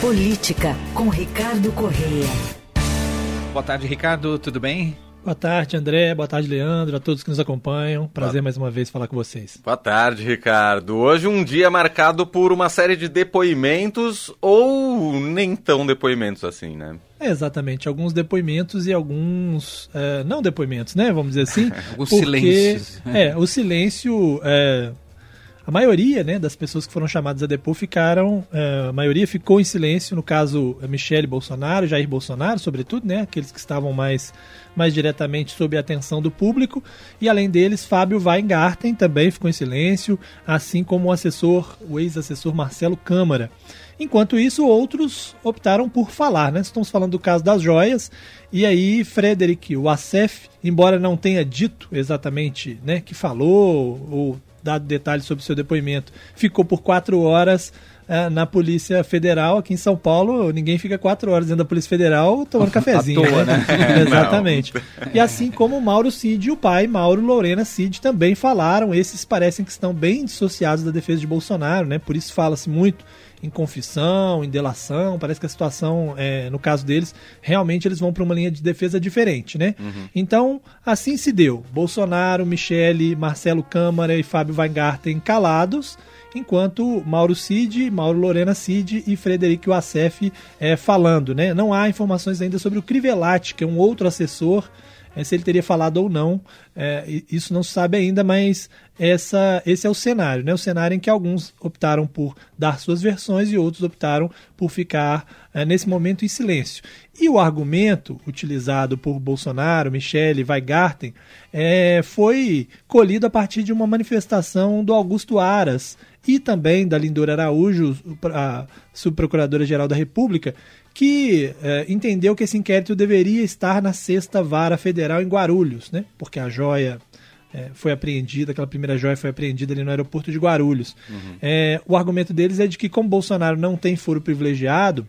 Política, com Ricardo Correia. Boa tarde, Ricardo, tudo bem? Boa tarde, André. Boa tarde, Leandro. A todos que nos acompanham. Prazer mais uma vez falar com vocês. Boa tarde, Ricardo. Hoje um dia marcado por uma série de depoimentos ou nem tão depoimentos assim, né? É, exatamente. Alguns depoimentos e alguns. É, não depoimentos, né? Vamos dizer assim. alguns porque, silêncios. É, o silêncio. É, a maioria né, das pessoas que foram chamadas a depor ficaram, é, a maioria ficou em silêncio, no caso Michele Bolsonaro, Jair Bolsonaro, sobretudo, né, aqueles que estavam mais, mais diretamente sob a atenção do público, e além deles, Fábio Weingarten também ficou em silêncio, assim como o assessor, o ex-assessor Marcelo Câmara. Enquanto isso, outros optaram por falar, né? Estamos falando do caso das joias, e aí Frederic Wassef, embora não tenha dito exatamente né, que falou ou dado detalhes sobre seu depoimento, ficou por quatro horas é, na Polícia Federal aqui em São Paulo. Ninguém fica quatro horas dentro da Polícia Federal tomando cafezinho. toa, né? né? Exatamente. E assim como Mauro Cid e o pai, Mauro Lorena Cid, também falaram. Esses parecem que estão bem dissociados da defesa de Bolsonaro, né? Por isso fala-se muito em confissão, em delação. Parece que a situação, é, no caso deles, realmente eles vão para uma linha de defesa diferente, né? Uhum. Então, assim se deu. Bolsonaro, Michele, Marcelo Câmara e Fábio Weingarten calados, enquanto Mauro Cid, Mauro Lorena Cid e Frederico Wassef é, falando, né? Não há informações ainda sobre o Crivellati, que é um outro assessor é, se ele teria falado ou não, é, isso não se sabe ainda, mas essa, esse é o cenário, né? O cenário em que alguns optaram por dar suas versões e outros optaram por ficar é, nesse momento em silêncio. E o argumento utilizado por Bolsonaro, Michele, Weigarten, é, foi colhido a partir de uma manifestação do Augusto Aras e também da Lindora Araújo, a subprocuradora-geral da República, que é, entendeu que esse inquérito deveria estar na sexta vara federal em Guarulhos, né? Porque a joia é, foi apreendida, aquela primeira joia foi apreendida ali no aeroporto de Guarulhos. Uhum. É, o argumento deles é de que, como Bolsonaro não tem foro privilegiado,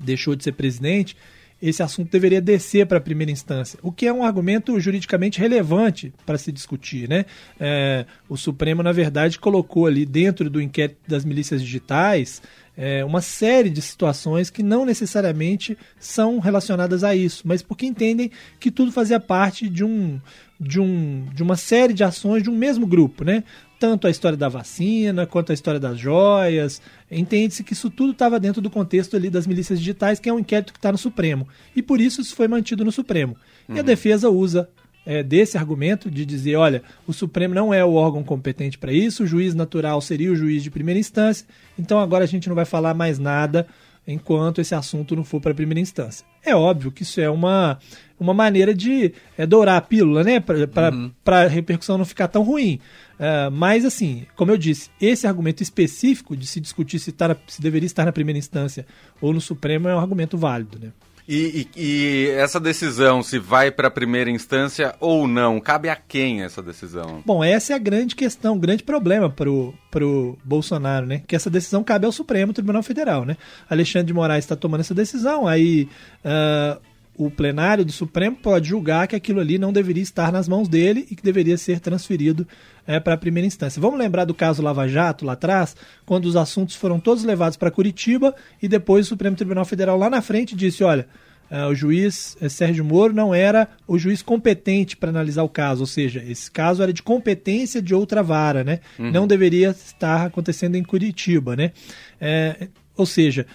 deixou de ser presidente, esse assunto deveria descer para a primeira instância, o que é um argumento juridicamente relevante para se discutir. Né? É, o Supremo, na verdade, colocou ali dentro do inquérito das milícias digitais é, uma série de situações que não necessariamente são relacionadas a isso, mas porque entendem que tudo fazia parte de um, de um de uma série de ações de um mesmo grupo, né? Tanto a história da vacina quanto a história das joias. Entende-se que isso tudo estava dentro do contexto ali das milícias digitais, que é um inquérito que está no Supremo. E por isso isso foi mantido no Supremo. Uhum. E a uhum. defesa usa é, desse argumento de dizer, olha, o Supremo não é o órgão competente para isso, o juiz natural seria o juiz de primeira instância, então agora a gente não vai falar mais nada enquanto esse assunto não for para a primeira instância. É óbvio que isso é uma, uma maneira de é, dourar a pílula, né, para uhum. a repercussão não ficar tão ruim. Uh, mas, assim, como eu disse, esse argumento específico de se discutir se, tá na, se deveria estar na primeira instância ou no Supremo é um argumento válido, né? E, e, e, essa decisão, se vai para a primeira instância ou não, cabe a quem essa decisão? Bom, essa é a grande questão, o grande problema para o Bolsonaro, né? Que essa decisão cabe ao Supremo Tribunal Federal, né? Alexandre de Moraes está tomando essa decisão, aí uh, o plenário do Supremo pode julgar que aquilo ali não deveria estar nas mãos dele e que deveria ser transferido é, para a primeira instância. Vamos lembrar do caso Lava Jato lá atrás, quando os assuntos foram todos levados para Curitiba e depois o Supremo Tribunal Federal lá na frente disse: olha. Uh, o juiz uh, Sérgio Moro não era o juiz competente para analisar o caso, ou seja, esse caso era de competência de outra vara, né? Uhum. Não deveria estar acontecendo em Curitiba, né? É, ou seja,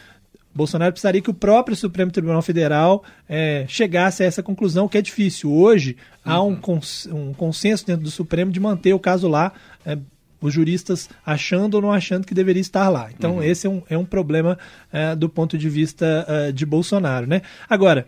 Bolsonaro precisaria que o próprio Supremo Tribunal Federal é, chegasse a essa conclusão, que é difícil. Hoje uhum. há um, uhum. cons um, consenso dentro do Supremo de manter o caso lá, é, os juristas achando ou não achando que deveria estar lá. Então, uhum. esse é um, é um problema é, do ponto de vista é, de Bolsonaro. Né? Agora,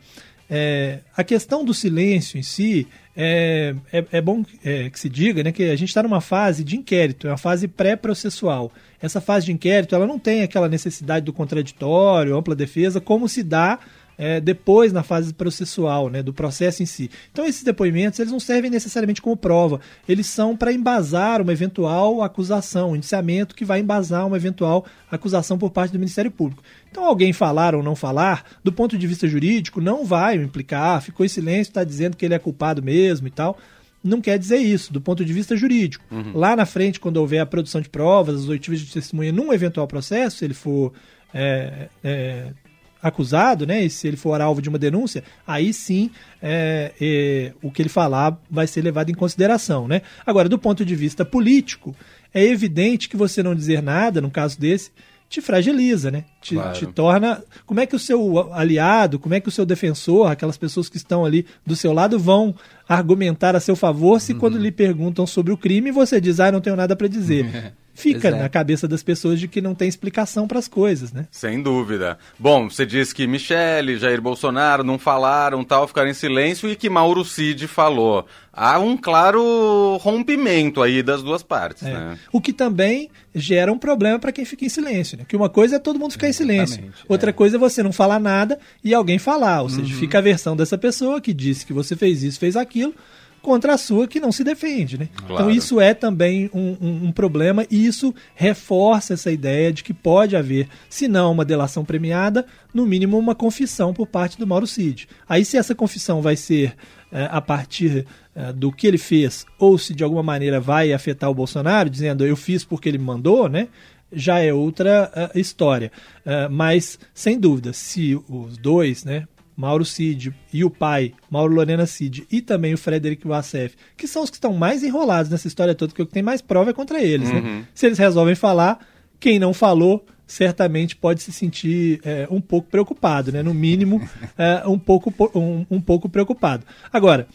é, a questão do silêncio em si é, é, é bom é, que se diga né, que a gente está numa fase de inquérito, é uma fase pré-processual. Essa fase de inquérito ela não tem aquela necessidade do contraditório, ampla defesa, como se dá é, depois na fase processual, né, do processo em si. Então esses depoimentos eles não servem necessariamente como prova, eles são para embasar uma eventual acusação, um indiciamento que vai embasar uma eventual acusação por parte do Ministério Público. Então alguém falar ou não falar, do ponto de vista jurídico, não vai implicar, ah, ficou em silêncio, está dizendo que ele é culpado mesmo e tal não quer dizer isso, do ponto de vista jurídico. Uhum. Lá na frente, quando houver a produção de provas, as oitivas de testemunha num eventual processo, se ele for é, é, acusado, né, e se ele for alvo de uma denúncia, aí sim é, é, o que ele falar vai ser levado em consideração. Né? Agora, do ponto de vista político, é evidente que você não dizer nada, no caso desse, te fragiliza, né? Te, claro. te, torna. Como é que o seu aliado, como é que o seu defensor, aquelas pessoas que estão ali do seu lado, vão argumentar a seu favor se uhum. quando lhe perguntam sobre o crime você diz, ah, não tenho nada para dizer. fica na cabeça das pessoas de que não tem explicação para as coisas, né? Sem dúvida. Bom, você disse que Michele, Jair Bolsonaro não falaram, tal, ficaram em silêncio e que Mauro Cid falou. Há um claro rompimento aí das duas partes, é. né? O que também gera um problema para quem fica em silêncio, né? Que uma coisa é todo mundo ficar em silêncio. Outra é. coisa é você não falar nada e alguém falar, ou seja, uhum. fica a versão dessa pessoa que disse que você fez isso, fez aquilo contra a sua que não se defende. Né? Claro. Então isso é também um, um, um, problema e isso reforça essa ideia de que pode haver, se não uma delação premiada, no mínimo uma confissão por parte do Mauro Cid. Aí se essa confissão vai ser é, a partir é, do que ele fez ou se de alguma maneira vai afetar o Bolsonaro, dizendo eu fiz porque ele me mandou, né? já é outra uh, história. Uh, mas, sem dúvida, se os dois, né, Mauro Cid e o pai, Mauro Lorena Cid, e também o Frederic Wassef, que são os que estão mais enrolados nessa história toda, que o que tem mais prova é contra eles. Né? Uhum. Né? Se eles resolvem falar, quem não falou certamente pode se sentir é, um pouco preocupado, né? no mínimo é, um, pouco, um, um pouco preocupado. Agora,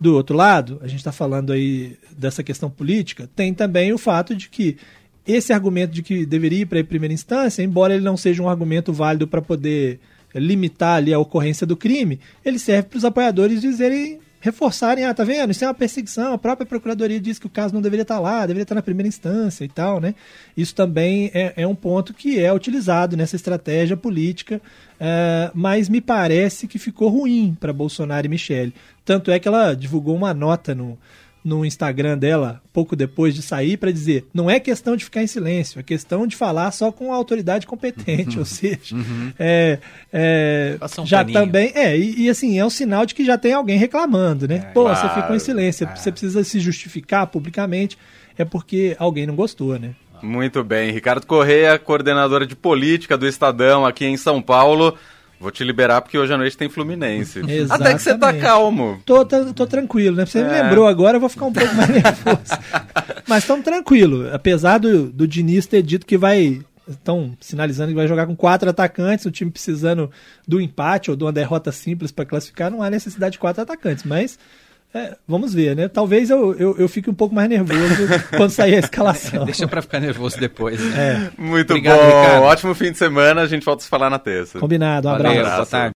do outro lado, a gente está falando aí dessa questão política, tem também o fato de que esse argumento de que deveria ir para a primeira instância, embora ele não seja um argumento válido para poder limitar ali a ocorrência do crime, ele serve para os apoiadores dizerem reforçarem, ah, tá vendo? Isso é uma perseguição, a própria procuradoria diz que o caso não deveria estar lá, deveria estar na primeira instância e tal, né? Isso também é, é um ponto que é utilizado nessa estratégia política, uh, mas me parece que ficou ruim para Bolsonaro e Michele. Tanto é que ela divulgou uma nota no, no Instagram dela, pouco depois de sair, para dizer: não é questão de ficar em silêncio, é questão de falar só com a autoridade competente. Ou seja, uhum. é, é, um já paninho. também. É, e, e, assim, é um sinal de que já tem alguém reclamando, né? É, Pô, claro, você ficou em silêncio, é. você precisa se justificar publicamente, é porque alguém não gostou, né? Muito bem. Ricardo Correia, coordenadora de política do Estadão aqui em São Paulo. Vou te liberar porque hoje à noite tem Fluminense. Exatamente. Até que você tá calmo. Tô, tô, tô tranquilo, né? Você é. me lembrou agora, eu vou ficar um pouco mais nervoso. Mas estamos tranquilo. Apesar do, do Diniz ter dito que vai. Estão sinalizando que vai jogar com quatro atacantes, o time precisando do empate ou de uma derrota simples para classificar, não há necessidade de quatro atacantes. Mas é, vamos ver, né? Talvez eu, eu, eu, fique um pouco mais nervoso quando sair a escalação. Deixa para ficar nervoso depois. Né? É. Muito Obrigado, bom. Ricardo. Ótimo fim de semana. A gente volta a se falar na terça. Combinado. Um abraço. Valeu, boa tarde.